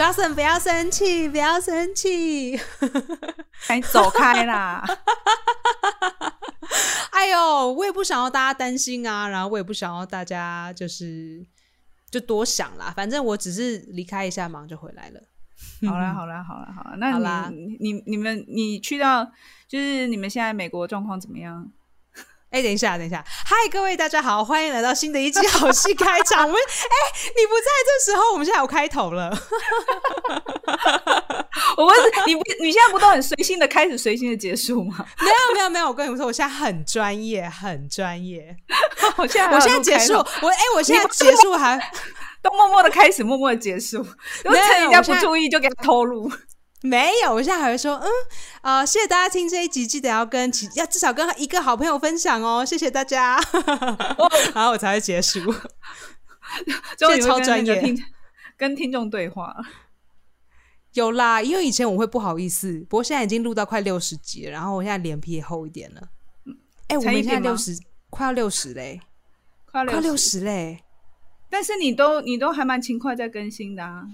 Johnson 不要生气，不要生气，赶紧走开啦！哎呦，我也不想要大家担心啊，然后我也不想要大家就是就多想啦，反正我只是离开一下忙就回来了。好啦，好啦，好啦，好啦，那你你你们你去到就是你们现在美国状况怎么样？哎，等一下，等一下，嗨，各位大家好，欢迎来到新的一期好戏开场。我们哎，你不在这时候，我们现在有开头了。我问你不你现在不都很随性的开始，随心的结束吗？没有，没有，没有，我跟你们说，我现在很专业，很专业。我现在我现在结束，我哎，我现在结束还都默默的开始，默默的结束，都趁人家不注意就给他偷录。没有，我现在还会说，嗯，啊，谢谢大家听这一集，记得要跟其要至少跟一个好朋友分享哦，谢谢大家，然后我才会结束。终于超专业，跟听众对话。有啦，因为以前我会不好意思，不过现在已经录到快六十集了，然后我现在脸皮也厚一点了。哎，我们现在六十，快要六十嘞，快快六十嘞。但是你都你都还蛮勤快在更新的啊？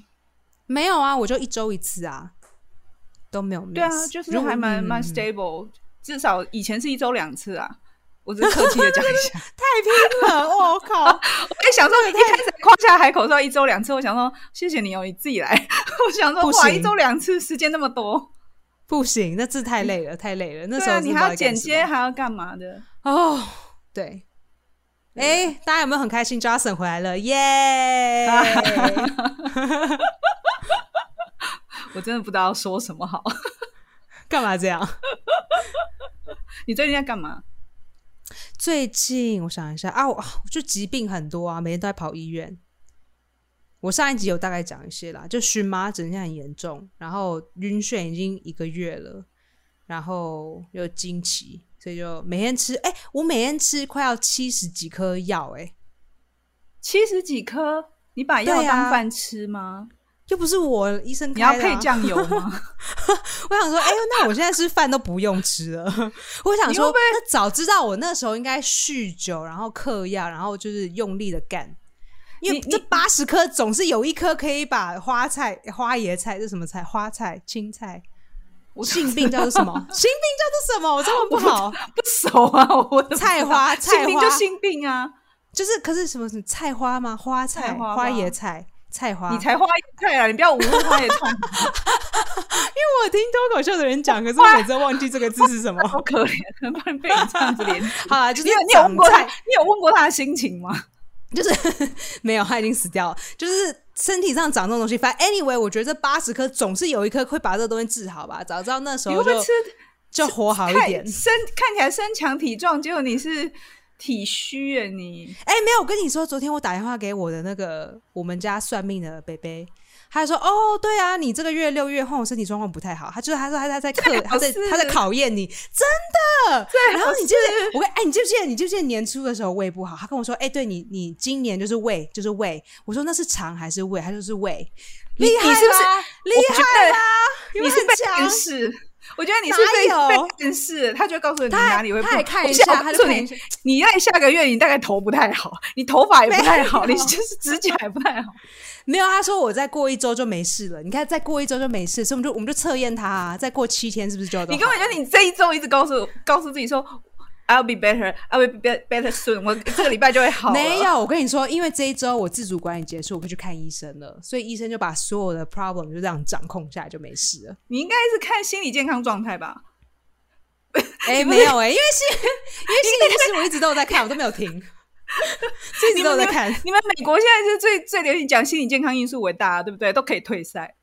没有啊，我就一周一次啊。都没有，对啊，就是还蛮蛮 stable，至少以前是一周两次啊。我只是客气的讲一下，太拼了，我靠！我也想说，你一开始夸下海口说一周两次，我想说谢谢你哦，你自己来。我想说哇，一周两次，时间那么多，不行，那字太累了，太累了。那时候你还要剪接，还要干嘛的？哦，对。哎，大家有没有很开心？Jason 回来了，耶！我真的不知道说什么好，干嘛这样？你最近在干嘛？最近我想一下啊，我就疾病很多啊，每天都在跑医院。我上一集有大概讲一些啦，就荨麻疹现在很严重，然后晕眩已经一个月了，然后又经期，所以就每天吃。哎，我每天吃快要七十几颗药，哎，七十几颗，你把药当饭吃吗？又不是我医生，你要配酱油吗？我想说，哎呦，那我现在是饭都不用吃了。我想说，那早知道我那时候应该酗酒，然后嗑药，然后就是用力的干。因为这八十颗总是有一颗可以把花菜、花椰菜这什么菜？花菜、青菜，性病叫做什么？性病叫做什么？我这么不好不熟啊！我菜花菜花就性病啊，就是可是什么？菜花吗？花菜、花椰菜。菜花，你才花椰菜啊！你不要侮辱花椰菜。因为我听脱口秀的人讲，可是我每次都忘记这个字是什么，好可怜，不然被你这样子连。好啊，就是你有问过他，你有问过他的心情吗？就是 没有，他已经死掉了。就是身体上长这种东西，反正 anyway，我觉得这八十颗总是有一颗会把这个东西治好吧。早知道那时候就就活好一点，身看起来身强体壮，结果你是。体虚啊你！哎，没有，我跟你说，昨天我打电话给我的那个我们家算命的贝贝，他就说：“哦，对啊，你这个月六月后身体状况不太好。”他就是他说他他在课，他在他在考验你，真的。然后你就是我跟哎，你记不记得？你记不记得年初的时候胃不好？他跟我说：“哎，对你，你今年就是胃，就是胃。”我说：“那是肠还是胃？”他就是胃。厉害是不是？厉害啦！你是被强势。我觉得你是被被暗示，他就告诉你哪里会不好。看一下，他说你，你在下个月你大概头不太好，你头发也不太好，你就是指甲也不太好。没有，他说我再过一周就没事了。你看，再过一周就没事，所以我们就我们就测验他，再过七天是不是就？你根本就你这一周一直告诉告诉自己说。I'll be better. I will be better soon. 我这个礼拜就会好。没有，我跟你说，因为这一周我自主管理结束，我可以去看医生了，所以医生就把所有的 problem 就这样掌控下来，就没事了。你应该是看心理健康状态吧？哎，没有哎，因为心，因为心理医生我一直都有在看，我都没有停，一直都有在看。你们美国现在是最最流行讲心理健康因素为大，对不对？都可以退赛。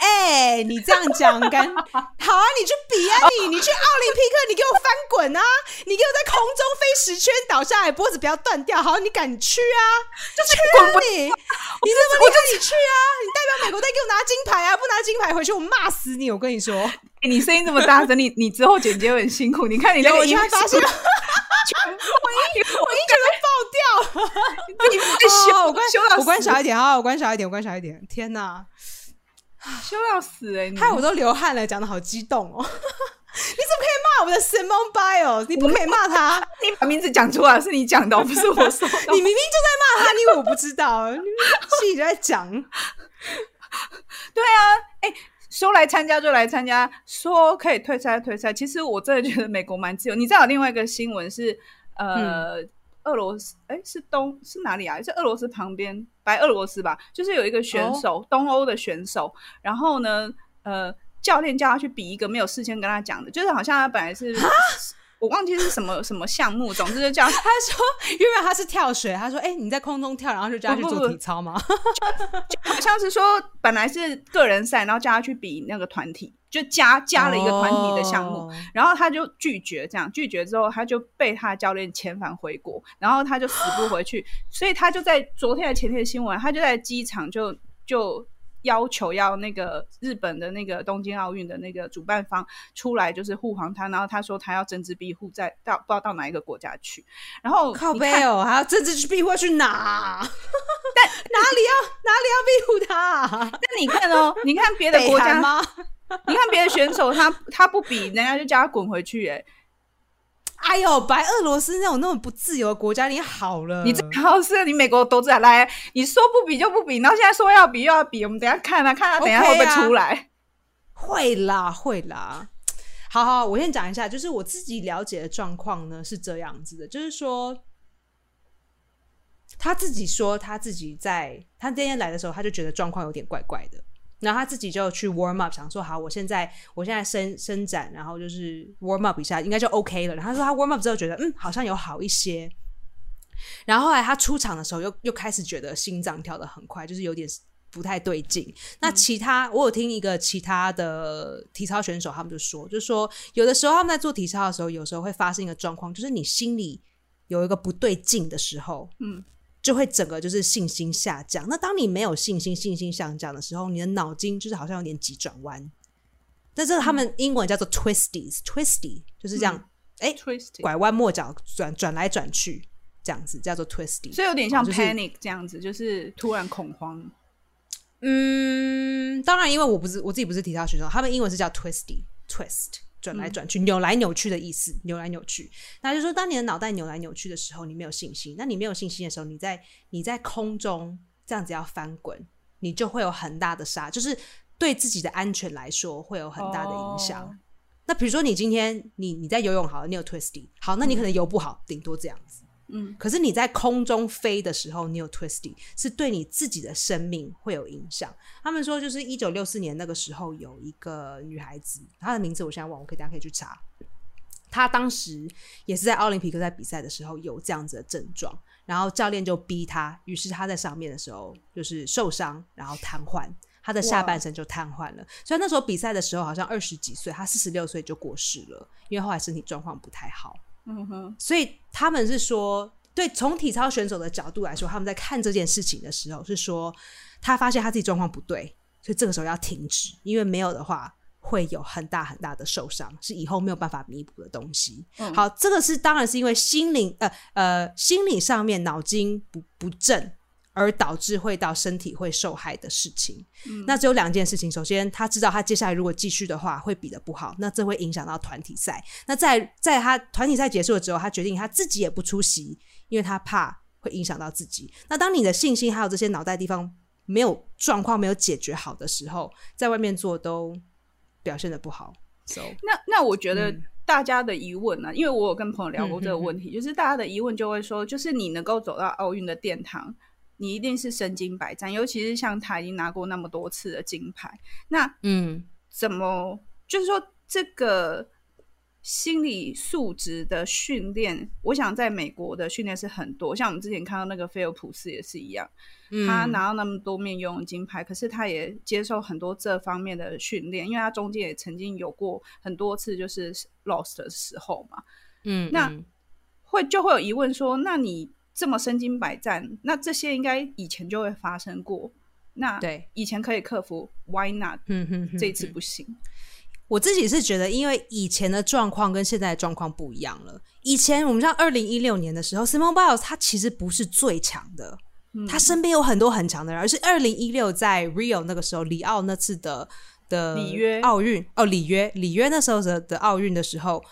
哎，你这样讲干 好啊？你去比啊！你你去奥林匹克，你给我翻滚啊！你给我在空中飞十圈倒下来，脖子不要断掉。好，你敢去啊？就是滚你！你这么厉害，你去啊！你代表美国队给我拿金牌啊！不拿金牌回去，我骂死你！我跟你说，你声音这么大声，你 你之后剪接会很辛苦。你看你那个音，发现我音我音全都爆掉。你再修，我关我关小一点啊！我关小一点，我关小一点。天哪！羞要死哎！害我都流汗了，讲的好激动哦！你怎么可以骂我的 Simon Biles？你不可以骂他，你把名字讲出来是你讲的，不是我说。你明明就在骂他，因为我不知道，你心里在讲。对啊，哎，说来参加就来参加，说可以退赛退赛。其实我真的觉得美国蛮自由。你知道有另外一个新闻是，呃，俄罗斯，哎，是东是哪里啊？是俄罗斯旁边，白俄罗斯吧？就是有一个选手，东欧的选手，然后呢，呃，教练叫他去比一个没有事先跟他讲的，就是好像他本来是。我忘记是什么什么项目，总之就叫 他说，因为他是跳水，他说：“哎，你在空中跳，然后就叫他去做体操吗？”就好像是说本来是个人赛，然后叫他去比那个团体，就加加了一个团体的项目，然后他就拒绝，这样拒绝之后，他就被他教练遣返回国，然后他就死不回去，所以他就在昨天的前天的新闻，他就在机场就就。要求要那个日本的那个东京奥运的那个主办方出来，就是护航他。然后他说他要政治庇护，在到不知道到哪一个国家去。然后靠背哦，还要政治去庇护去哪？但哪里要哪里要庇护他？那你看哦，你看别的国家吗？你看别的选手，他他不比，人家就叫他滚回去。哎。哎呦，白俄罗斯那种那么不自由的国家，你好了，你最好是你美国都在来，你说不比就不比，然后现在说要比又要比，我们等下看啊，看他等下会不会出来？会啦，会啦。好好，我先讲一下，就是我自己了解的状况呢是这样子的，就是说他自己说他自己在他今天来的时候，他就觉得状况有点怪怪的。然后他自己就去 warm up，想说好，我现在我现在伸伸展，然后就是 warm up 一下，应该就 OK 了。然后他说他 warm up 之后觉得嗯，好像有好一些。然后后来他出场的时候，又又开始觉得心脏跳得很快，就是有点不太对劲。那其他我有听一个其他的体操选手，他们就说，就是说有的时候他们在做体操的时候，有时候会发生一个状况，就是你心里有一个不对劲的时候，嗯。就会整个就是信心下降。那当你没有信心、信心下降的时候，你的脑筋就是好像有点急转弯。但是他们英文叫做 twisties，twisty 就是这样，哎，拐弯抹角、转转来转去这样子，叫做 twisty。所以有点像 panic 这样子，就是突然恐慌。嗯，当然，因为我不是我自己不是体操选手，他们英文是叫 twisty，twist。转来转去，扭来扭去的意思，扭来扭去。那就说，当你的脑袋扭来扭去的时候，你没有信心。那你没有信心的时候，你在你在空中这样子要翻滚，你就会有很大的杀，就是对自己的安全来说会有很大的影响。那比如说，你今天你你在游泳好了，你有 twisty，好，那你可能游不好，顶多这样子。嗯，可是你在空中飞的时候，你有 twisty，是对你自己的生命会有影响。他们说，就是一九六四年那个时候，有一个女孩子，她的名字我现在忘，我可以大家可以去查。她当时也是在奥林匹克在比赛的时候有这样子的症状，然后教练就逼她，于是她在上面的时候就是受伤，然后瘫痪，她的下半身就瘫痪了。所以那时候比赛的时候好像二十几岁，她四十六岁就过世了，因为后来身体状况不太好。嗯哼，所以他们是说，对，从体操选手的角度来说，他们在看这件事情的时候，是说他发现他自己状况不对，所以这个时候要停止，因为没有的话会有很大很大的受伤，是以后没有办法弥补的东西。好，这个是当然是因为心灵呃呃心理上面脑筋不不正。而导致会到身体会受害的事情，那只有两件事情。首先，他知道他接下来如果继续的话会比的不好，那这会影响到团体赛。那在在他团体赛结束了之后，他决定他自己也不出席，因为他怕会影响到自己。那当你的信心还有这些脑袋地方没有状况没有解决好的时候，在外面做都表现的不好。那那我觉得大家的疑问呢，因为我有跟朋友聊过这个问题，就是大家的疑问就会说，就是你能够走到奥运的殿堂。你一定是身经百战，尤其是像他已经拿过那么多次的金牌，那嗯，怎么就是说这个心理素质的训练？我想在美国的训练是很多，像我们之前看到那个菲尔普斯也是一样，他拿到那么多面游泳金牌，可是他也接受很多这方面的训练，因为他中间也曾经有过很多次就是 lost 的时候嘛，嗯，那会就会有疑问说，那你？这么身经百战，那这些应该以前就会发生过。那对以前可以克服，Why not？嗯哼，这次不行。我自己是觉得，因为以前的状况跟现在的状况不一样了。以前我们像二零一六年的时候，Simone Biles 他其实不是最强的，他身边有很多很强的人，而是二零一六在 Rio 那个时候，里奥那次的的里约奥运哦，里约里约那时候的的奥运的时候。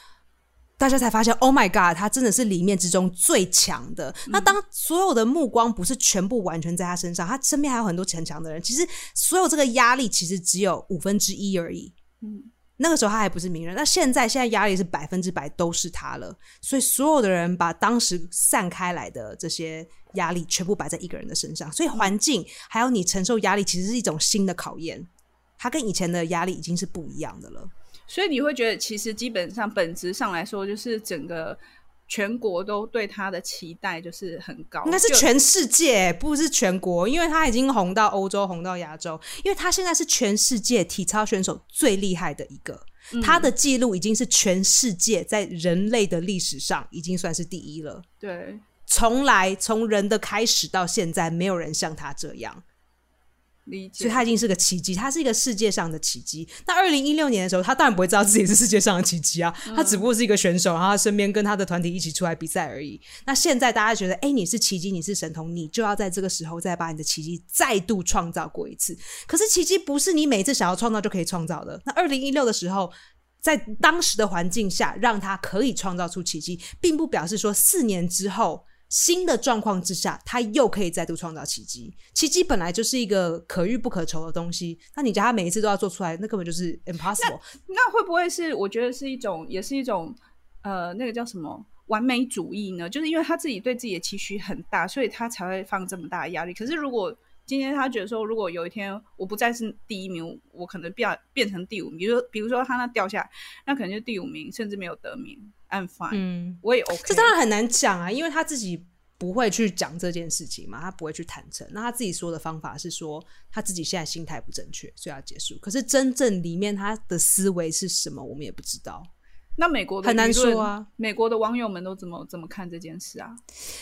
大家才发现，Oh my God，他真的是里面之中最强的。那当所有的目光不是全部完全在他身上，他身边还有很多逞强的人。其实所有这个压力其实只有五分之一而已。嗯，那个时候他还不是名人，那现在现在压力是百分之百都是他了。所以所有的人把当时散开来的这些压力全部摆在一个人的身上，所以环境还有你承受压力，其实是一种新的考验。他跟以前的压力已经是不一样的了。所以你会觉得，其实基本上本质上来说，就是整个全国都对他的期待就是很高。应该是全世界，不是全国，因为他已经红到欧洲，红到亚洲。因为他现在是全世界体操选手最厉害的一个，他的记录已经是全世界在人类的历史上已经算是第一了。对，从来从人的开始到现在，没有人像他这样。所以他已经是个奇迹，他是一个世界上的奇迹。那二零一六年的时候，他当然不会知道自己是世界上的奇迹啊，他只不过是一个选手，然后他身边跟他的团体一起出来比赛而已。那现在大家觉得，哎，你是奇迹，你是神童，你就要在这个时候再把你的奇迹再度创造过一次。可是奇迹不是你每次想要创造就可以创造的。那二零一六的时候，在当时的环境下，让他可以创造出奇迹，并不表示说四年之后。新的状况之下，他又可以再度创造奇迹。奇迹本来就是一个可遇不可求的东西，那你叫他每一次都要做出来，那根本就是 impossible。那会不会是？我觉得是一种，也是一种，呃，那个叫什么完美主义呢？就是因为他自己对自己的期许很大，所以他才会放这么大的压力。可是如果今天他觉得说，如果有一天我不再是第一名，我可能变变成第五名，比如说，比如说他那掉下来，那可能就第五名，甚至没有得名。I'm fine，嗯，我也 OK。这当然很难讲啊，因为他自己不会去讲这件事情嘛，他不会去坦诚。那他自己说的方法是说，他自己现在心态不正确，所以要结束。可是真正里面他的思维是什么，我们也不知道。那美国的很难说啊，美国的网友们都怎么怎么看这件事啊？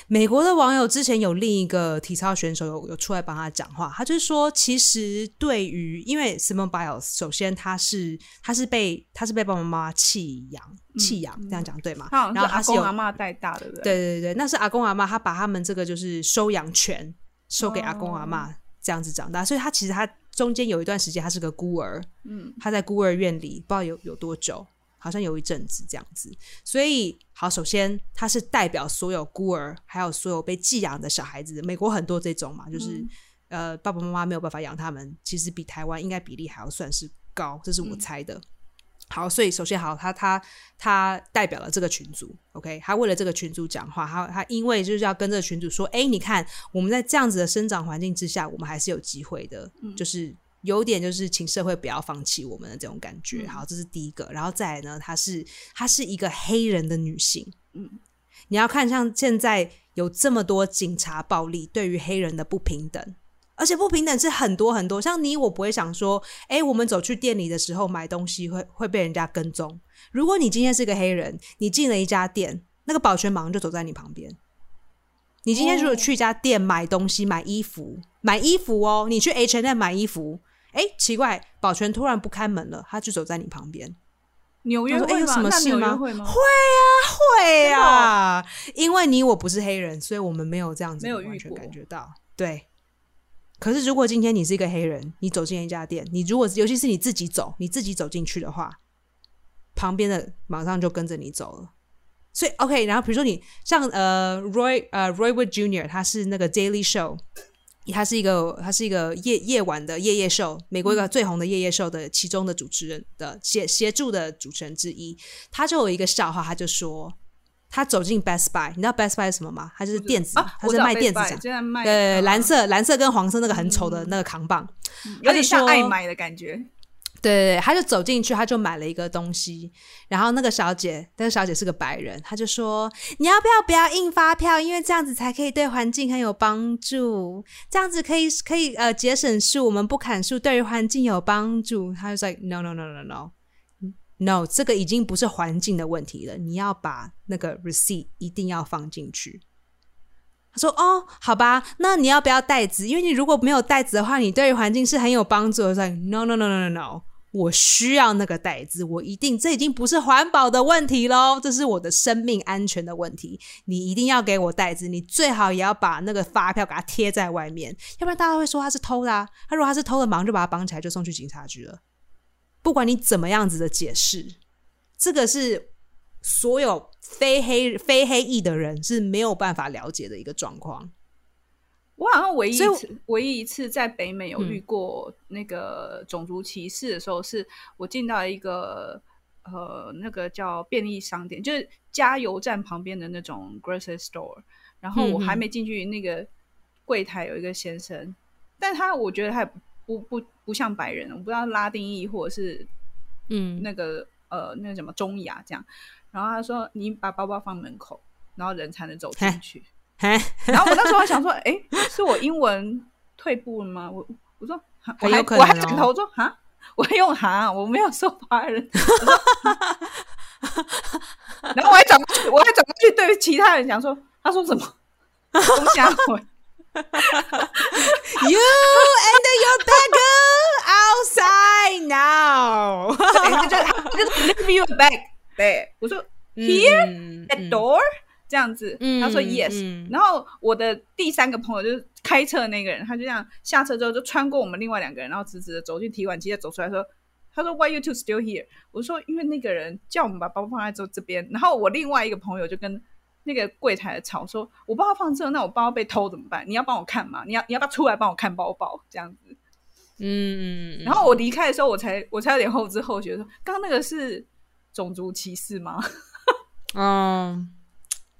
美国的网友之前有另一个体操选手有有出来帮他讲话，他就是说，其实对于因为 Simon Biles，首先他是他是被他是被爸爸妈妈弃养弃养，这样讲对吗？然后阿公阿妈带大的，对对对对，那是阿公阿妈他把他们这个就是收养权收给阿公阿妈这样子长大，所以他其实他中间有一段时间他是个孤儿，嗯，他在孤儿院里不知道有有多久。好像有一阵子这样子，所以好，首先他是代表所有孤儿，还有所有被寄养的小孩子。美国很多这种嘛，就是呃爸爸妈妈没有办法养他们，其实比台湾应该比例还要算是高，这是我猜的。好，所以首先好，他他他代表了这个群组，OK，他为了这个群组讲话，他他因为就是要跟这个群组说，哎，你看我们在这样子的生长环境之下，我们还是有机会的，就是。有点就是请社会不要放弃我们的这种感觉，好，这是第一个。然后再来呢，她是她是一个黑人的女性，嗯，你要看像现在有这么多警察暴力，对于黑人的不平等，而且不平等是很多很多。像你我不会想说，哎，我们走去店里的时候买东西会会被人家跟踪。如果你今天是个黑人，你进了一家店，那个保全马上就走在你旁边。你今天如果去一家店买东西买衣服买衣服哦，你去 H and M 买衣服。哎，奇怪，保全突然不开门了，他就走在你旁边。纽约会有什么事吗？会啊，会啊，因为你我不是黑人，所以我们没有这样子，没有完全感觉到。对。可是如果今天你是一个黑人，你走进一家店，你如果尤其是你自己走，你自己走进去的话，旁边的马上就跟着你走了。所以 OK，然后比如说你像呃 Roy 呃 Roy Wood Jr.，他是那个 Daily Show。他是一个，他是一个夜夜晚的夜夜秀，美国一个最红的夜夜秀的其中的主持人的协协助的主持人之一。他就有一个笑话，他就说，他走进 Best Buy，你知道 Best Buy 是什么吗？他就是电子，他是卖电子奖，对，蓝色蓝色跟黄色那个很丑的那个扛棒，有点像爱买的感觉。对对，他就走进去，他就买了一个东西，然后那个小姐，那个小姐是个白人，他就说：“你要不要不要印发票？因为这样子才可以对环境很有帮助，这样子可以可以呃节省树，我们不砍树，对于环境有帮助。”他就说：“No no no no no no，这个已经不是环境的问题了，你要把那个 receipt 一定要放进去。”他说：“哦，好吧，那你要不要袋子？因为你如果没有袋子的话，你对于环境是很有帮助。”我说：“No no no no no no。”我需要那个袋子，我一定，这已经不是环保的问题喽，这是我的生命安全的问题。你一定要给我袋子，你最好也要把那个发票给它贴在外面，要不然大家会说他是偷的。他如果他是偷的，马上就把他绑起来，就送去警察局了。不管你怎么样子的解释，这个是所有非黑非黑裔的人是没有办法了解的一个状况。我好像唯一一次，唯一一次在北美有遇过那个种族歧视的时候，是我进到一个呃那个叫便利商店，就是加油站旁边的那种 grocery store。然后我还没进去，那个柜台有一个先生，但他我觉得他不不不像白人，我不知道拉丁裔或者是嗯那个呃那个什么中亚这样。然后他说：“你把包包放门口，然后人才能走进去。”然后我那时候想说：“哎，是我英文退步了吗？”我我说：“我还我还转头说哈，我还用哈，我没有说华人。”然后我还转过去，我还转过去对其他人讲说。他说什么？我想回。You and your bag outside now。就就就 leave your bag。对，我说 here at door 这样子。他说 yes。然后我的第三个朋友就是开车的那个人，他就这样下车之后就穿过我们另外两个人，然后直直的走进提款机，再走出来说：“他说 Why you two still here？” 我说：“因为那个人叫我们把包放在这这边。”然后我另外一个朋友就跟。那个柜台的吵说：“我包放这，那我包被偷怎么办？你要帮我看吗？你要你要不要出来帮我看包包？这样子。”嗯，然后我离开的时候，我才我才有点后知后觉，说刚刚那个是种族歧视吗？嗯，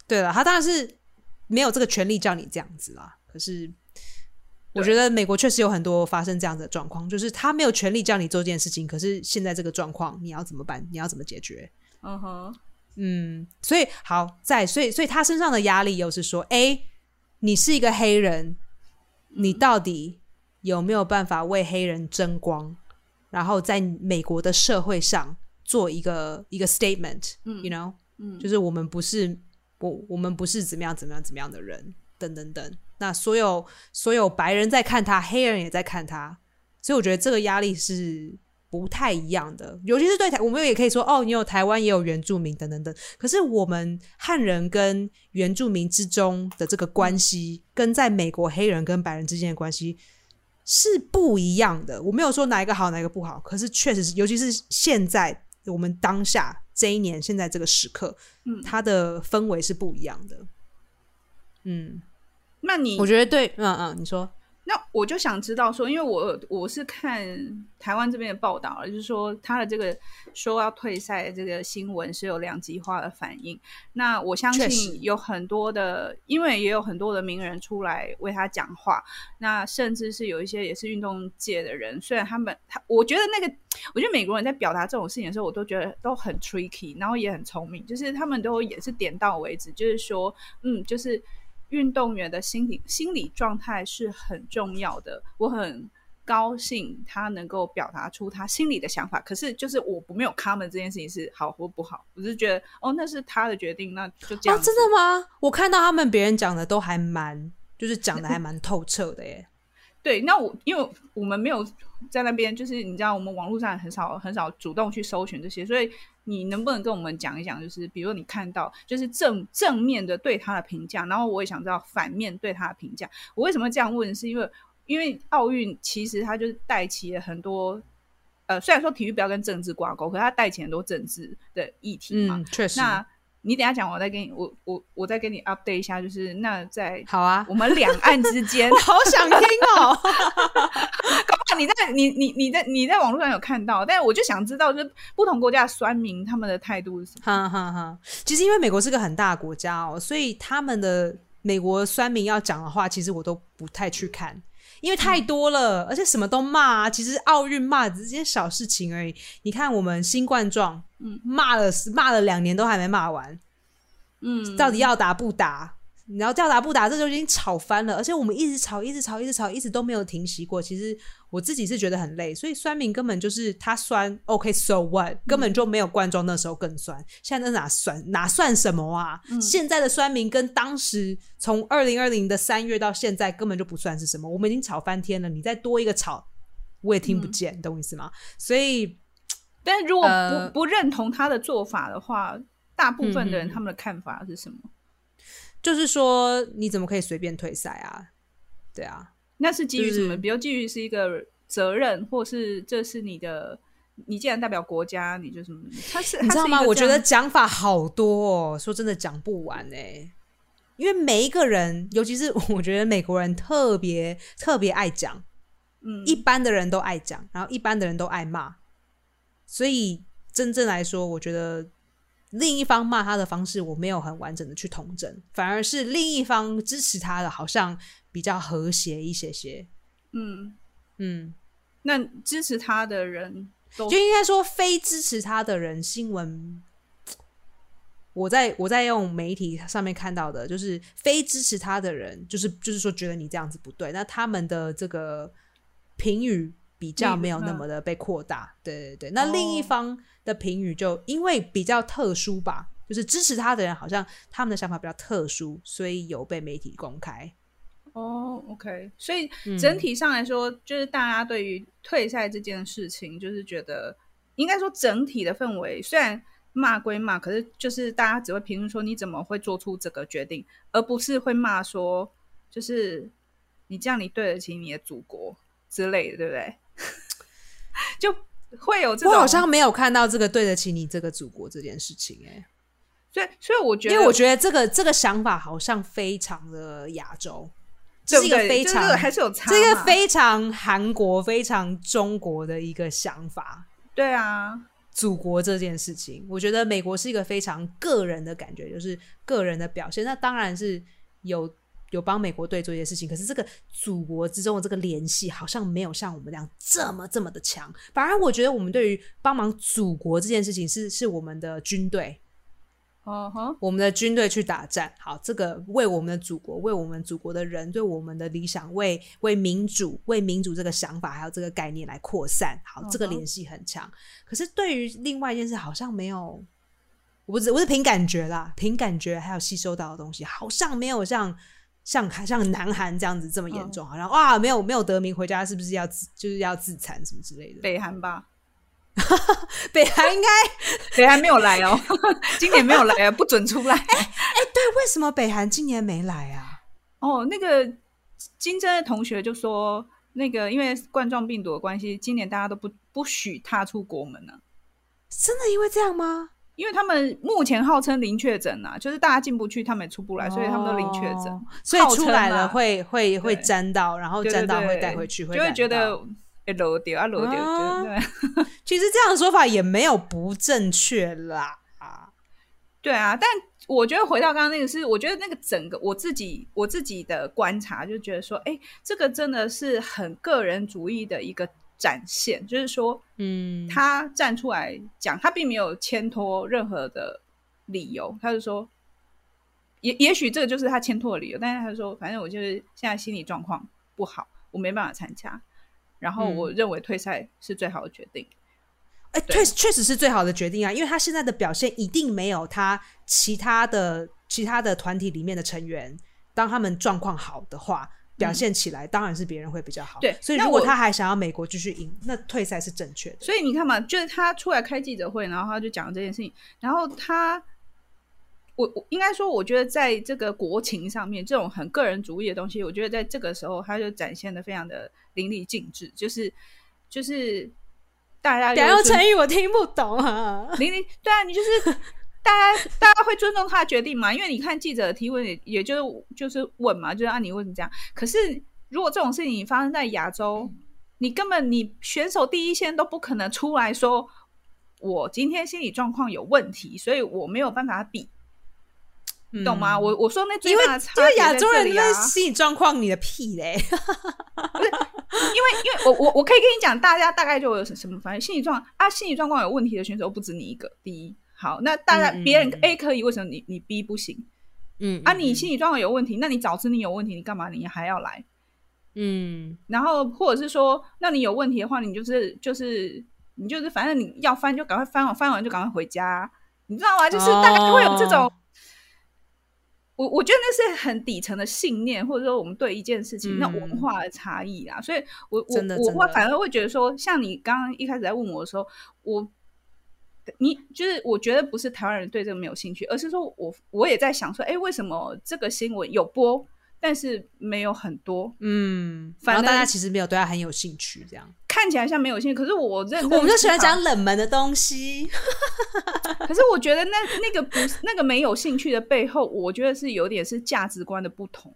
对了，他当然是没有这个权利叫你这样子啦。可是我觉得美国确实有很多发生这样的状况，就是他没有权利叫你做这件事情，可是现在这个状况你要怎么办？你要怎么解决？嗯哼。嗯，所以好在，所以所以他身上的压力又是说，哎，你是一个黑人，你到底有没有办法为黑人争光？然后在美国的社会上做一个一个 statement，you know，嗯，就是我们不是我我们不是怎么样怎么样怎么样的人，等等等。那所有所有白人在看他，黑人也在看他，所以我觉得这个压力是。不太一样的，尤其是对台，我们也可以说哦，你有台湾也有原住民等等等。可是我们汉人跟原住民之中的这个关系，跟在美国黑人跟白人之间的关系是不一样的。我没有说哪一个好，哪一个不好，可是确实是，尤其是现在我们当下这一年，现在这个时刻，嗯，它的氛围是不一样的。嗯，那你我觉得对，嗯嗯，你说。那我就想知道说，因为我我是看台湾这边的报道，就是说他的这个说要退赛这个新闻是有两极化的反应。那我相信有很多的，因为也有很多的名人出来为他讲话。那甚至是有一些也是运动界的人，虽然他们他，我觉得那个，我觉得美国人在表达这种事情的时候，我都觉得都很 tricky，然后也很聪明，就是他们都也是点到为止，就是说，嗯，就是。运动员的心理心理状态是很重要的，我很高兴他能够表达出他心里的想法。可是，就是我不没有他们这件事情是好或不好，我是觉得哦，那是他的决定，那就这样。啊，真的吗？我看到他们别人讲的都还蛮，就是讲的还蛮透彻的耶。对，那我因为我们没有在那边，就是你知道，我们网络上很少很少主动去搜寻这些，所以。你能不能跟我们讲一讲？就是比如你看到就是正正面的对他的评价，然后我也想知道反面对他的评价。我为什么这样问？是因为因为奥运其实它就是带起了很多，呃，虽然说体育不要跟政治挂钩，可是它带起很多政治的议题嘛。确实。那你等下讲，我再给你，我我我再给你 update 一下，就是那在好啊，我们两岸之间，好想听哦。搞不好你在你你你在你在网络上有看到，但是我就想知道，就是不同国家的酸民他们的态度是什么？哈哈哈。其实因为美国是个很大的国家哦，所以他们的美国酸民要讲的话，其实我都不太去看，因为太多了，而且什么都骂。其实奥运骂只是些小事情而已。你看我们新冠状，嗯，骂了骂了两年都还没骂完，嗯，到底要打不打？然后要打不打，这就已经吵翻了，而且我们一直吵，一直吵，一直吵，一直都没有停息过。其实我自己是觉得很累，所以酸民根本就是他酸，OK，so what，根本就没有罐装那时候更酸。现在哪酸哪算什么啊？现在的酸民跟当时从二零二零的三月到现在根本就不算是什么。我们已经吵翻天了，你再多一个吵，我也听不见，懂我意思吗？所以，但如果不不认同他的做法的话，大部分的人他们的看法是什么？就是说，你怎么可以随便退赛啊？对啊，那是基于什么？比如基于是一个责任，或是这是你的你既然代表国家，你就什么？他是你知道吗？我觉得得讲法好多哦，说真的讲不完哎。因为每一个人，尤其是我觉得美国人特别特别爱讲，嗯，一般的人都爱讲，然后一般的人都爱骂，所以真正来说，我觉得另一方骂他的方式，我没有很完整的去统整，反而是另一方支持他的，好像比较和谐一些些。嗯，嗯，那支持他的人都就应该说非支持他的人，新闻我在我在用媒体上面看到的，就是非支持他的人，就是就是说觉得你这样子不对，那他们的这个评语比较没有那么的被扩大。对对对，那另一方的评语就因为比较特殊吧，就是支持他的人好像他们的想法比较特殊，所以有被媒体公开。哦，OK，所以整体上来说，就是大家对于退赛这件事情，就是觉得应该说整体的氛围，虽然骂归骂，可是就是大家只会评论说你怎么会做出这个决定，而不是会骂说就是你这样你对得起你的祖国之类的，对不对？就会有这种，我好像没有看到这个对得起你这个祖国这件事情、欸，哎，所以所以我觉得，因为我觉得这个这个想法好像非常的亚洲。是一个非常这个还是有差这个嘛非常韩国、非常中国的一个想法。对啊，祖国这件事情，我觉得美国是一个非常个人的感觉，就是个人的表现。那当然是有有帮美国队做一些事情，可是这个祖国之中的这个联系，好像没有像我们这样这么这么的强。反而我觉得我们对于帮忙祖国这件事情是，是我们的军队，我们的军队去打战，好，这个为我们的祖国，为我们祖国的人，对我们的理想，为为民主，为民主这个想法还有这个概念来扩散，好，这个联系很强。可是对于另外一件事，好像没有，我不是我是凭感觉啦，凭感觉还有吸收到的东西，好像没有像像像南韩这样子这么严重，好像哇，没有没有得名回家是不是要自就是要自残什么之类的？北韩吧，北韩应该 北韩没有来哦，今年没有来啊，不准出来。哎对，为什么北韩今年没来啊？哦，那个金正的同学就说，那个因为冠状病毒的关系，今年大家都不不许踏出国门了、真的因为这样吗？因为他们目前号称零确诊啊，就是大家进不去，他们也出不来，所以他们都零确诊哦，所以出来了会会会沾到，然后沾到会带回去，就会觉得哎漏掉啊漏掉，啊对对 其实这样的说法也没有不正确啦。对啊。但我觉得回到刚刚那个是，我觉得那个整个我自己我自己的观察，就觉得说，哎，这个真的是很个人主义的一个展现，就是说，嗯，他站出来讲，他并没有牵拖任何的理由，他就说，也也许这个就是他牵拖的理由，但是他就说，反正我就是现在心理状况不好，我没办法参加，然后嗯我认为退赛是最好的决定。哎，确确实是最好的决定啊，因为他现在的表现一定没有他其他的其他的团体里面的成员，当他们状况好的话。表现起来当然是别人会比较好，嗯对所以如果他还想要美国继续赢，那退赛是正确的。所以你看嘛，就是他出来开记者会，然后他就讲这件事情，然后他，我我应该说，我觉得在这个国情上面，这种很个人主义的东西，我觉得在这个时候他就展现的非常的淋漓尽致，就是就是大家两用成语我听不懂啊。淋漓，对啊，你就是大家大家会尊重他的决定嘛？因为你看记者的提问也也就是就是问嘛，就是啊你为什么这样？可是如果这种事情发生在亚洲，你根本你选手第一线都不可能出来说我今天心理状况有问题，所以我没有办法比，嗯懂吗？我我说那最因为大的差因为亚洲人这里啊那边心理状况，你的屁嘞！因为因为我我我可以跟你讲，大家大概就有什么反正心理状啊，心理状况有问题的选手不止你一个。第一，好，那大家嗯嗯别人嗯 A 可以，为什么你你 B 不行？嗯啊，你心理状况有问题，那你早知你有问题，你干嘛你还要来？嗯然后或者是说，那你有问题的话，你就是就是你就是反正你要翻就赶快翻完，翻完就赶快回家，你知道吗？就是大概会有这种。哦我我觉得那是很底层的信念，或者说我们对一件事情、那嗯文化的差异啊，所以我我我会反而会觉得说，像你刚刚一开始在问我的时候，我你就是我觉得不是台湾人对这个没有兴趣，而是说我我也在想说，哎，为什么这个新闻有播，但是没有很多。嗯，反正大家其实没有对他很有兴趣，这样。看起来像没有兴趣，可是我认真我们就喜欢讲冷门的东西。可是我觉得那那个不是那个没有兴趣的背后，我觉得是有点是价值观的不同。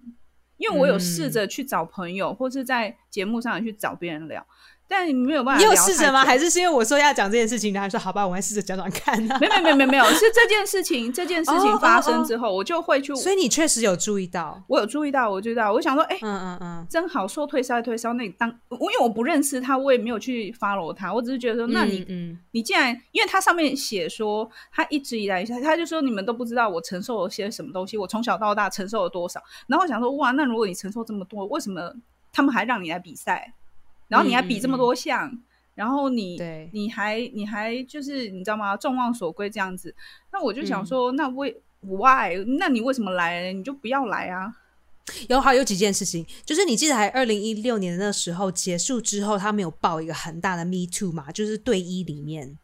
因为我有试嗯着去找朋友，或是在节目上去找别人聊，但你没有办法。你有试着吗？还是是因为我说要讲这件事情，然后说好吧，我还试着讲讲看呢、没有没有没有没有，是这件事情这件事情发生之后，我就会去。所以你确实有注意到，我有注意到，我知道，我想说，哎、嗯嗯嗯，真好，说退烧就退烧。那你当我因为我不认识他，我也没有去 follow 他，我只是觉得说，那你、嗯你既然因为他上面写说，他一直以来他就说你们都不知道我承受了些什么东西，我从小到大承受了多少。然后我想说，哇，那如果你承受这么多，为什么他们还让你来比赛？然后你还比这么多项，然后你对你还你还就是你知道吗？众望所归这样子。那我就想说，那为 why？那你为什么来？你就不要来啊！有好有几件事情，就是你记得还二零一六年的那时候结束之后，他们有报一个很大的 Me Too 嘛，就是队医里面，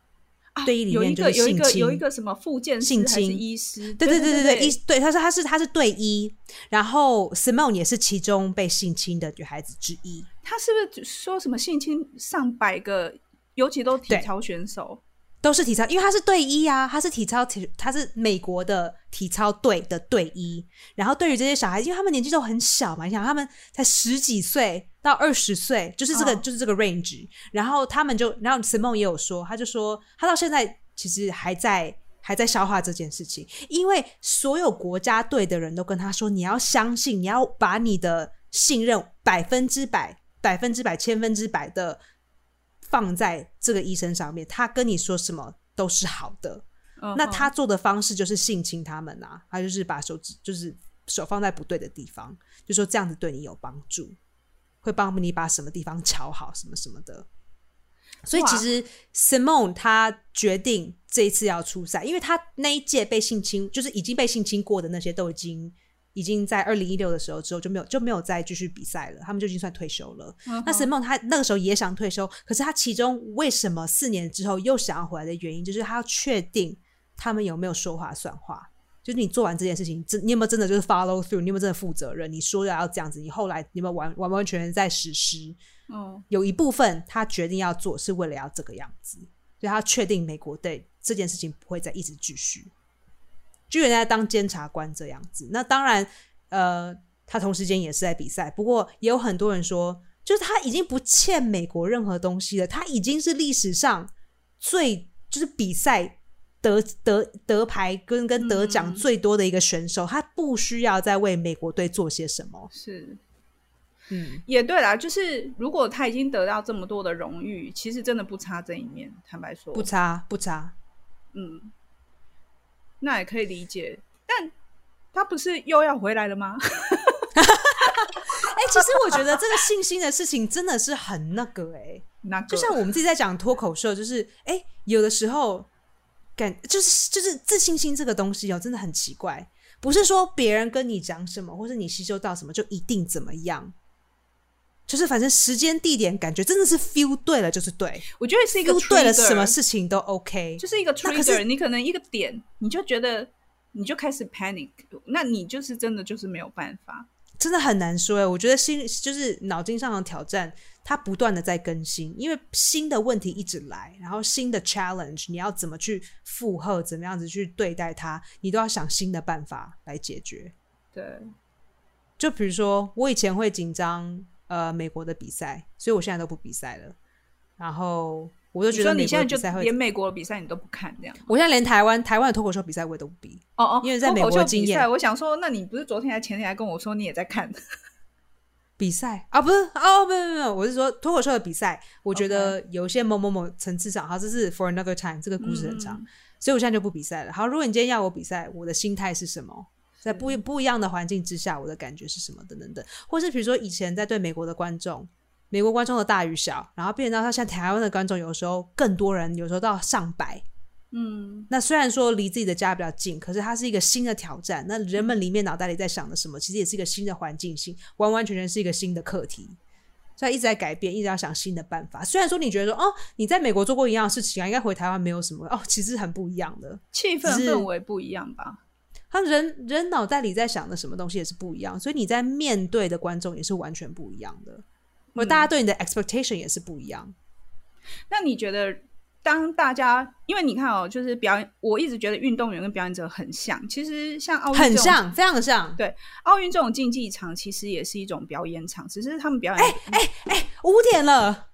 队医里有一面就个有一个有一个什么复健师性还是侵医师？对对对对对对，医对他说他是他是队医，然后 Simone 也是其中被性侵的女孩子之一。他是不是说什么性侵上百个，尤其都体操选手？都是体操，因为他是队医啊，他是体操体，他是美国的体操队的队医。然后对于这些小孩，因为他们年纪都很小嘛，你想他们才十几岁到二十岁，就是这个、哦就是这个 range。然后他们就，然后 Simone 也有说，他就说他到现在其实还在还在消化这件事情，因为所有国家队的人都跟他说，你要相信，你要把你的信任百分之百、百分之百、千分之百的放在这个医生上面，他跟你说什么都是好的。那他做的方式就是性侵他们啊，他就是把手指就是手放在不对的地方，就说这样子对你有帮助，会帮你把什么地方瞧好，什么什么的。所以其实 Simone 他决定这一次要出赛，因为他那一届被性侵，就是已经被性侵过的那些都已经已经在二零一六的时候之后就没有就没有再继续比赛了，他们就已经算退休了。嗯那 Simone 他那个时候也想退休，可是他其中为什么四年之后又想要回来的原因，就是他要确定他们有没有说话算话。就是你做完这件事情，真你有没有真的就是 follow through？你有没有真的负责任？你说的要这样子，你后来你有没有完完完全全在实施？嗯有一部分他决定要做，是为了要这个样子，所以他确定美国队这件事情不会再一直继续，就原来当监察官这样子。那当然，呃，他同时间也是在比赛，不过也有很多人说，就是他已经不欠美国任何东西了，他已经是历史上最就是比赛。得得得牌跟跟得奖嗯最多的一个选手，他不需要再为美国队做些什么。是嗯，也对啦，就是如果他已经得到这么多的荣誉，其实真的不差这一面。坦白说，不差不差。嗯，那也可以理解。但他不是又要回来了吗？哎、其实我觉得这个信心的事情真的是很那个哎、那个就像我们自己在讲脱口秀，就是哎、有的时候感就是就是自信心这个东西哦，真的很奇怪，不是说别人跟你讲什么，或是你吸收到什么就一定怎么样，就是反正时间地点感觉真的是 feel 对了就是对我觉得是一个，feel 对了什么事情都 OK，就是一个 trigger，你可能一个点你就觉得你就开始 panic，那你就是真的就是没有办法。真的很难说哎，我觉得心就是脑筋上的挑战，它不断的在更新，因为新的问题一直来，然后新的 challenge，你要怎么去负荷，怎么样子去对待它，你都要想新的办法来解决。对，就比如说，我以前会紧张呃美国的比赛，所以我现在都不比赛了。然后我就觉得你现在就连，美国的比赛你都不看这样？我现在连台湾台湾的脱口秀比赛我也都不比。哦哦，因为在美国经验我想说，那你不是昨天还前天还跟我说你也在看？比赛啊，不是哦，没有没有，我是说脱口秀的比赛，我觉得有一些某某某层次上，好，这是 for another time，这个故事很长，嗯所以我现在就不比赛了。好，如果你今天要我比赛，我的心态是什么？在不不一样的环境之下，我的感觉是什么？等等等，或是比如说以前在对美国的观众，美国观众的大与小，然后变成到像台湾的观众，有时候更多人，有时候到上百。嗯，那虽然说离自己的家比较近，可是它是一个新的挑战。那人们里面脑袋里在想的什么，其实也是一个新的环境性，完完全全是一个新的课题。所以一直在改变，一直要想新的办法。虽然说你觉得说，哦，你在美国做过一样的事情啊，应该回台湾没有什么哦，其实很不一样的。气氛氛围不一样吧？他人人脑袋里在想的什么东西也是不一样，所以你在面对的观众也是完全不一样的，或者大家对你的 expectation 也是不一样。那你觉得，当大家因为你看哦，就是表演，我一直觉得运动员跟表演者很像。其实像奥运很像，非常的像。对奥运这种竞技场，其实也是一种表演场，只是他们表演。哎哎哎，五点了，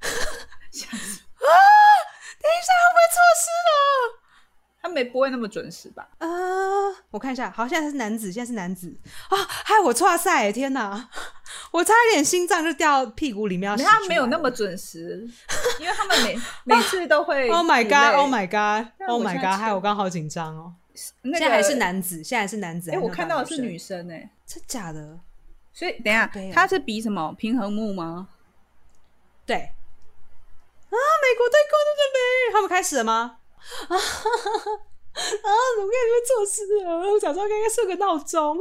吓死啊！等一下，会不会错失了？他们不会那么准时吧？啊、我看一下，好，现在是男子，现在是男子啊！害我错赛，天哪！我差一点心脏就掉屁股里面。他没有那么准时，因为他们每每次都会。Oh my god! Oh my god! Oh my god! 害我刚好紧张哦。那个现在还是男子，现在还是男子。哎、我看到的是女，生哎、真假的？所以等一下他是比什么平衡木吗？对。啊，美国队，国队队，他们开始了吗？啊 啊！怎么可以会错失了？我早知道应该设个闹钟。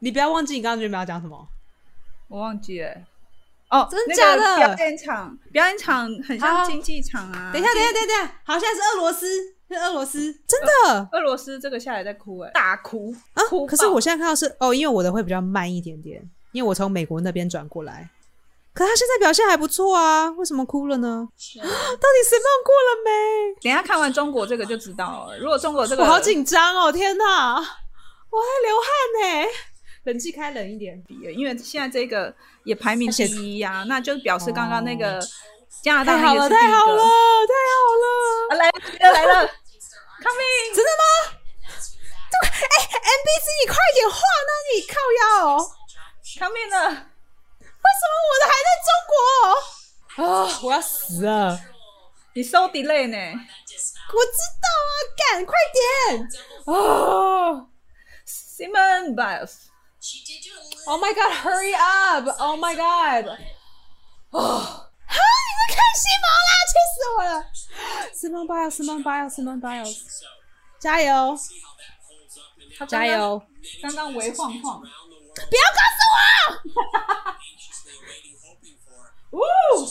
你不要忘记你刚刚原本要讲什么。我忘记了。哦，真的假的个表演场，表演场很像竞技场啊。等一下，等一下，等一下，好，现在是俄罗斯，是俄罗斯，真的俄罗斯这个下来在哭哎、大哭啊哭！可是我现在看到是哦，因为我的会比较慢一点点，因为我从美国那边转过来。可他现在表现还不错啊，为什么哭了呢？到底谁梦过了没？等一下看完中国这个就知道了。如果中国这个我好紧张哦！天哪，我还流汗呢。冷气开冷一点。比了，因为现在这个也排名第一呀、那就表示刚刚那个加拿大太好了，太好了，太好了！啊来了来了，coming！真的吗？对，哎，NBC，你快点画那你靠腰哦！coming 了，为什么我的还在中国？啊、我要死了！你 so delay 呢？我知道啊，赶，快点！哦、Simon Biles，Oh my god, hurry up! Oh my god! 哦，哈，你在看西蒙啦，气死我了！Simon Biles, Simon Biles, Simon Biles，加油，他刚刚加！油！刚刚微晃晃，不要告呜，诉我，Woo!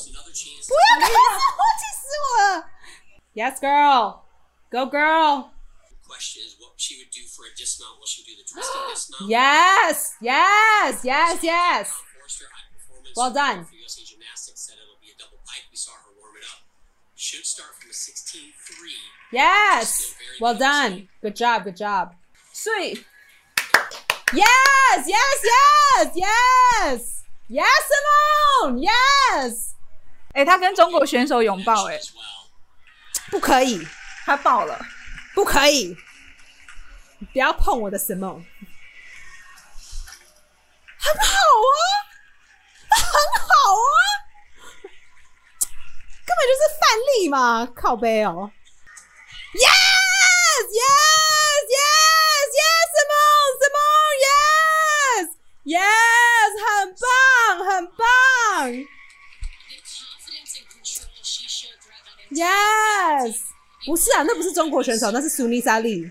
Yes, girl. Go, girl. Question is what she would do for a dismount. Will she do the twisting dismount? Yes, yes, yes, yes. Well done. For USA Gymnastics said it'll be a double. We saw her warm it up. Should start from a Yes. Well done. Eh? Good job. Good job. Sweet. Yes, yes, yes, yes. Yes, Simone. Yes. 哎、他跟中国选手拥抱、哎，不可以，他爆了，不可以！不要碰我的 Simone。很好啊，很好啊，根本就是范例嘛，靠背哦。Yes, yes, yes, yes, Simone, Simone, yes, yes，棒 Yes，不是啊，那不是中国选手，那是苏妮莎莉，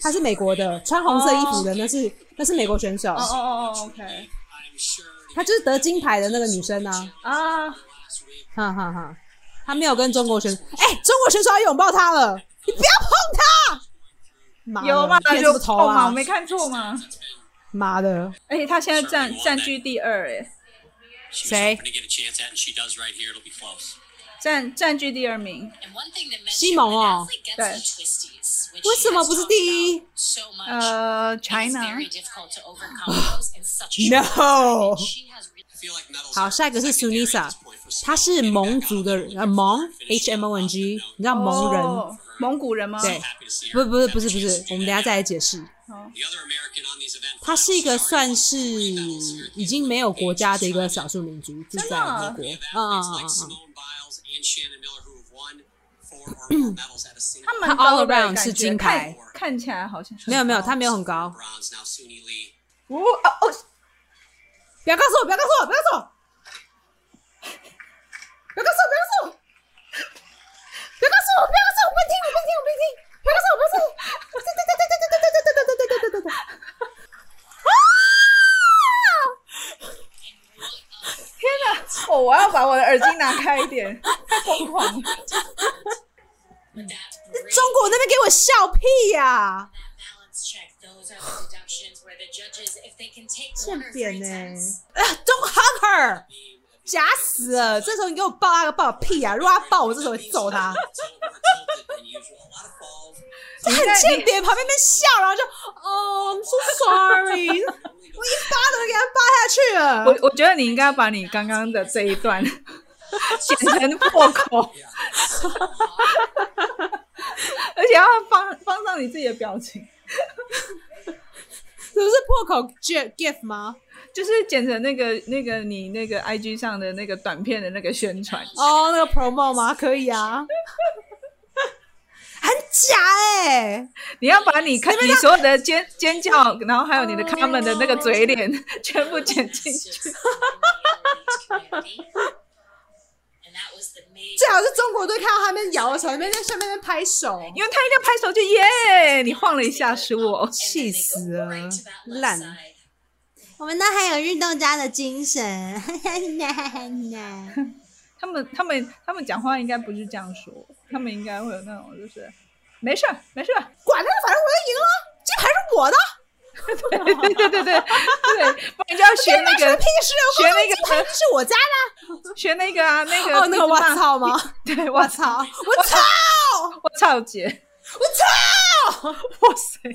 她是美国的，穿红色衣服的，那是那是美国选手，哦哦哦哦，OK，I'm sure 她就是得金牌的那个女生啊，啊，哈哈哈，她没有跟中国选手，哎、中国选手要拥抱她了，你不要碰她，有吗？骗什有么头吗？啊我？没看错吗？妈的，而且她现在占占据第二，哎，谁占占据第二名？西蒙哦，对，为什么不是第一？呃，china no。好，下一个是 Sunisa，他是蒙族的，呃，蒙 H M O N G，你知道蒙人、蒙古人吗？对，不，不是，不是，不是，我们等下再来解释。他是一个算是已经没有国家的一个少数民族，就在美国。啊啊啊！他 all around 是金牌，看起来好像没有没有，他没有很高。哦。不要告诉我，不要告诉我，不要告诉我，不要告诉我，不要告诉我，不要告诉，不要告诉我，我不听，我不听，我不听，不要告诉我，不要告诉我，对对对对对对对对对对对对对对对。哦，我要把我的耳机拿开一点，太疯狂了。中国那边给我笑屁呀、欠扁呢、！Don't hug her，假死了！这时候你给我抱他个抱屁啊！如果他抱我，这时候会揍他。falls. 很欠扁，旁边边笑，然后就哦、i m so sorry，我一巴掌就给他扒下去了。我我觉得你应该把你刚刚的这一段剪成破口，而且要放放上你自己的表情，这不是破口 gif 吗？就是剪成那个那个你那个 IG 上的那个短片的那个宣传。哦，那个 promo 吗？可以啊，很假哎、你要把你看你所有的尖尖叫，然后还有你的 comment 的那个嘴脸全部剪进去 最好是中国队看到他们摇的时候，那边在下面在拍手，因为他一定要拍手就耶，你晃了一下输我。气死了烂。side. 我们那还有运动家的精神，他们他们他们讲话应该不是这样说，他们应该会有那种就是没事儿没事儿，管他呢，反正我要赢了，金牌是我的，对对对对对对，不然就要学那个学那个金牌是我家的。学那个啊那个哦，那个我操吗？对，我我操！我操！我操姐，我操！哇塞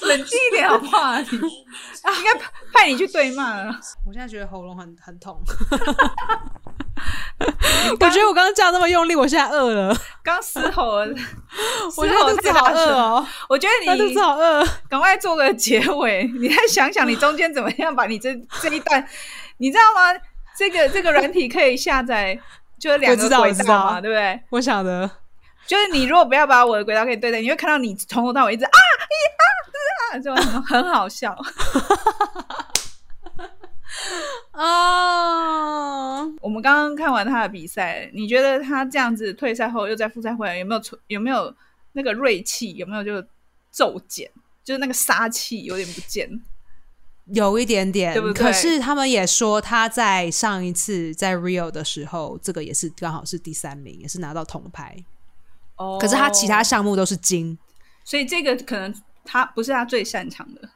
冷静一点好不好啊？你应该派你去对骂了。我现在觉得喉咙很很痛。我觉得我刚刚叫那么用力，我现在饿了，刚嘶吼了，我觉得肚子好饿哦，我觉得你肚子好饿。赶快做个结尾，你再想想你中间怎么样把你这这一段，你知道吗？这个这个软体可以下载，就是两个轨道我知道嘛，对不对？我晓得，就是你如果不要把我的轨道给对待，你会看到你从头到尾一直啊啊啊，就很很好笑。哦，我们刚刚看完他的比赛，你觉得他这样子退赛后又在复赛回来，有没有出有没有那个锐气？有没有就骤减？就是那个杀气有点不见。有一点点，对不对？可是他们也说他在上一次在 Rio 的时候，这个也是刚好是第三名，也是拿到铜牌。哦。可是他其他，项目都是金，所以这个可能他不是他最擅长的。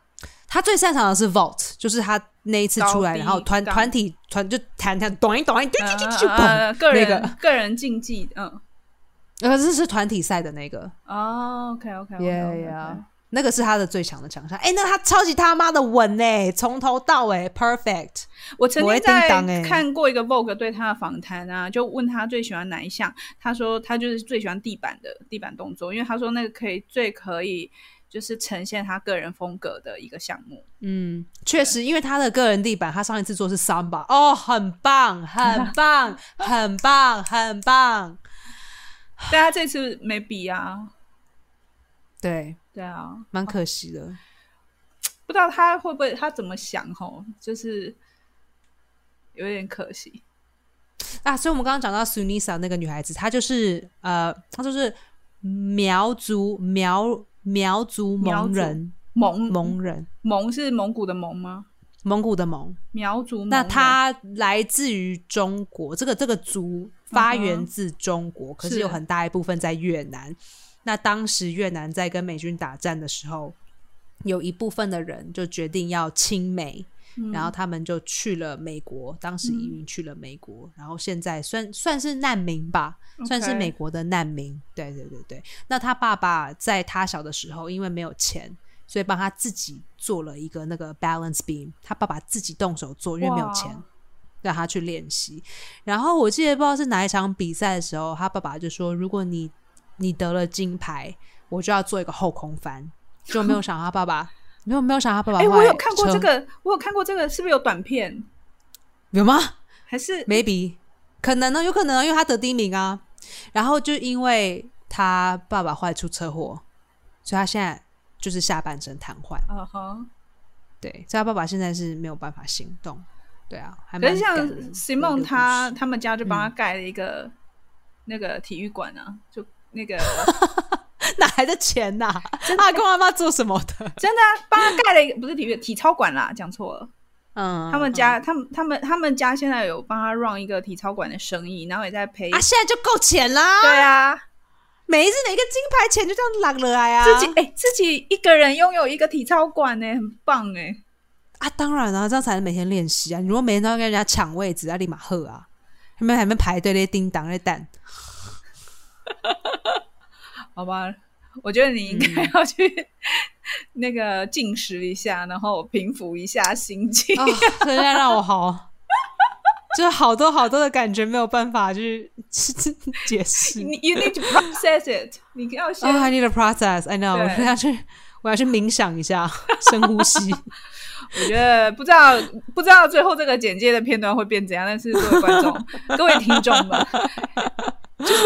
他最擅长的是 vault，就是他那一次出来，然后团杠团体团就弹弹咚一咚一，就就就就呃，砰，个人、那个，个人竞技，嗯，呃，这是团体赛的那个。哦，OK OK OK，，Yeah Yeah，那个是他的最强的强项。哎，那他超级他妈的稳呢，从头到尾 perfect。我曾经在看过一个 Vogue 对他的访谈啊，就问他最喜欢哪一项，他说他就是最喜欢地板的地板动作，因为他说那个可以最可以就是呈现他个人风格的一个项目。嗯，确实，因为他的个人地板，他上一次做是 samba，哦，很棒，很棒，很棒，很棒。但他这次没比啊，对，对啊，蛮可惜的。不知道他会不会他怎么想吼，就是有点可惜。啊，所以我们刚刚讲到 Sunisa 那个女孩子，她就是呃，她就是苗族苗苗族蒙人蒙蒙人蒙是蒙古的蒙吗？蒙古的蒙。苗族蒙那人她来自于中国，这个这个族发源自中国，可是是有很大一部分在越南。那当时越南在跟美军打战的时候，有一部分的人就决定要亲美，嗯然后他们就去了美国，当时移民去了美国，然后现在算算是难民吧，算是美国的难民。对对对对。那他爸爸在他小的时候，因为没有钱，所以帮他自己做了一个那个 balance beam，他爸爸自己动手做，因为没有钱。让他去练习，然后我记得不知道是哪一场比赛的时候，他爸爸就说：“如果你你得了金牌，我就要做一个后空翻。”就没有想到他爸爸，没有没有想到他爸爸哎、我有看过这个，我有看过这个，是不是有短片？有吗？还是 maybe 可能呢，有可能，因为他得第一名啊。然后就因为他爸爸后来出车祸，所以他现在就是下半身瘫痪。啊哈？对，所以他爸爸现在是没有办法行动。对啊，还蛮可是像 Simon 他他们家就帮他嗯盖了一个、那个体育馆啊，就那个 哪来的钱呐、他跟阿妈做什么的？真的啊，帮他盖了一个不是体育体操馆啦，讲错了。嗯，他们家、他们他们他们家现在有帮他 run 一个体操馆的生意，然后也在赔啊，现在就够钱啦。对啊，每一次哪个金牌钱就这样揽了来啊！自己哎、自己一个人拥有一个体操馆呢、很棒哎、啊，当然啊，这样才能每天练习啊！你如果每天都要跟人家抢位置，要立马喝啊！他们还没排队那叮当那蛋，好吧，我觉得你应该要去那个进食一下，然后平复一下心情。啊，真的让我好，就是好多好多的感觉没有办法去解释。你 you need to process it，你要先、Oh, I need a process. I know. 我要去，我要去冥想一下，深呼吸。我觉得不知道不知道最后这个简介的片段会变怎样，但是各位观众、各位听众们，就是。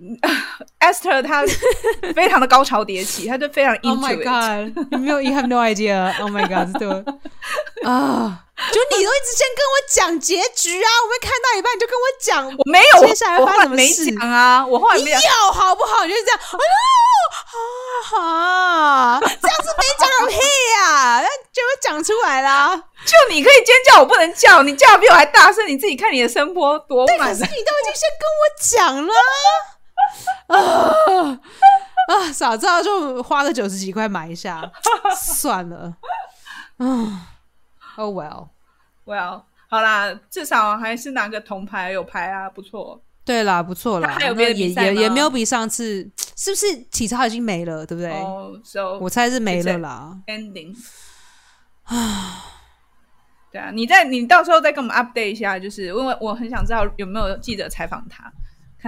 Esther 她非常的高潮迭起，她就非常 Oh my god！你没有，You have no idea. Oh my god！对 啊，就你都一直先跟我讲结局啊，我们看到一半你就跟我讲，我没有，接下来发生什么事讲啊，我后来你没。有好不好？就是这样，哦，啊，这样子没讲个屁呀、那就会讲出来啦。就你可以尖叫，我不能叫，你叫的比我还大声，你自己看你的声波多可满是你都已经先跟我讲了啊 啊！早知道就花个九十几块买一下，算了。啊，Oh well。Well，好啦，至少还是拿个铜牌有牌啊，不错。对啦，不错啦，那还有别的也比赛吗也也没有比上次，是不是体操已经没了，对不对？哦、o 我猜是没了啦。ending 啊对啊，你再你到时候再跟我们 update 一下，就是因为我很想知道有没有记者采访他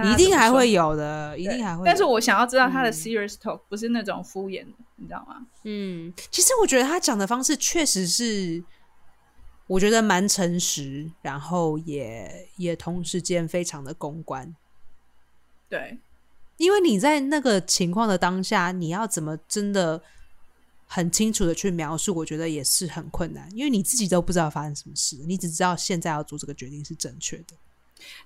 一定还会有的，一定还会有。但是我想要知道他的 serious talk，、不是那种敷衍的，你知道吗？嗯，其实我觉得他讲的方式确实是，我觉得蛮诚实，然后也也同时间非常的公关。对，因为你在那个情况的当下，你要怎么真的很清楚的去描述，我觉得也是很困难，因为你自己都不知道发生什么事，你只知道现在要做这个决定是正确的。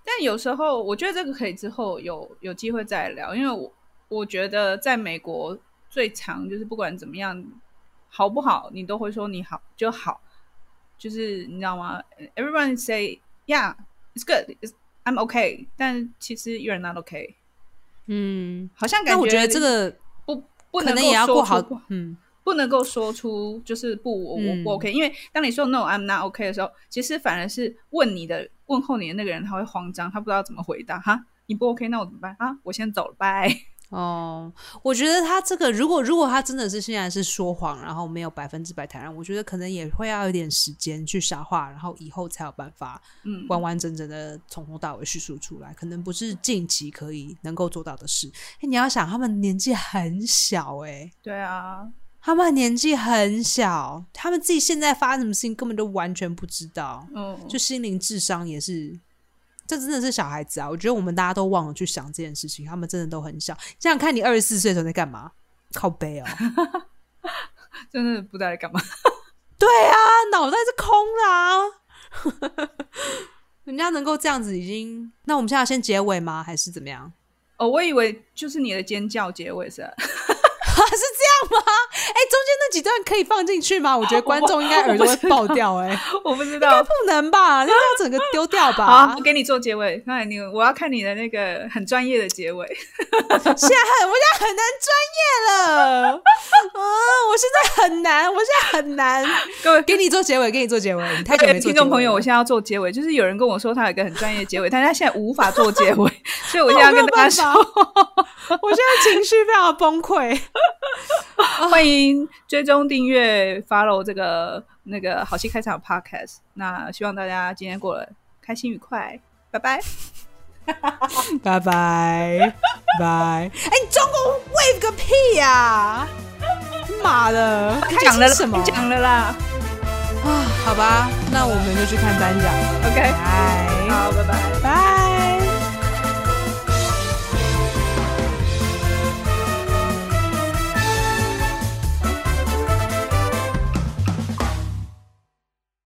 但有时候我觉得这个可以之后有有机会再聊，因为我我觉得在美国最长就是不管怎么样好不好，你都会说你好就好，就是你知道吗？Everyone say yeah, it's good, it's, I'm okay，但其实 you're not okay，嗯，好像感觉得这个不不可能能够也要过好说出，嗯，不能够说出就是不我我嗯。不 OK，、因为当你说 No I'm not OK 的时候，其实反而是问你的问候你的那个人他会慌张，他不知道怎么回答哈，你不 OK 那我怎么办啊？我先走了，拜。哦，我觉得他这个，如果如果他真的是现在是说谎，然后没有百分之百坦然，我觉得可能也会要有点时间去消化，然后以后才有办法嗯，完完整整的从头到尾叙述出来，可能不是近期可以能够做到的事。哎，你要想，他们年纪很小、哎，对啊，他们年纪很小，他们自己现在发生什么事情根本都完全不知道，嗯，就心灵智商也是。这真的是小孩子啊！我觉得我们大家都忘了去想这件事情，他们真的都很小。想想看你二十四岁的时候在干嘛？靠背哦，真的不知道在干嘛。对啊，脑袋是空的啊。人家能够这样子，已经……那我们现在要先结尾吗？还是怎么样？哦，我以为就是你的尖叫结尾是吧，是这样吗？哎、中间那几段可以放进去吗？我觉得 观众应该耳朵会爆掉、哎，我不知道。不能吧？那要整个丢掉吧？好，我给你做结尾。那你我要看你的那个很专业的结尾。现在很，我现在很难专业了。啊，我现在很难，我现在很难。各位给你做结尾，给你做结尾。你太久没做听众朋友，我结现在要做结尾，就是有人跟我说他有一个很专业的结尾，但是他现在无法做结尾，所以我现在要跟大家说，我现在情绪非常崩溃。欢迎追踪、订阅、follow 这个那个好戏开场 podcast。那希望大家今天过得开心愉快，拜拜。拜拜 拜。哎、你中国 wave 个屁呀、妈的，开讲了什么？讲了啦啊？好吧，那我们就去看颁奖。，OK 好，拜拜。拜。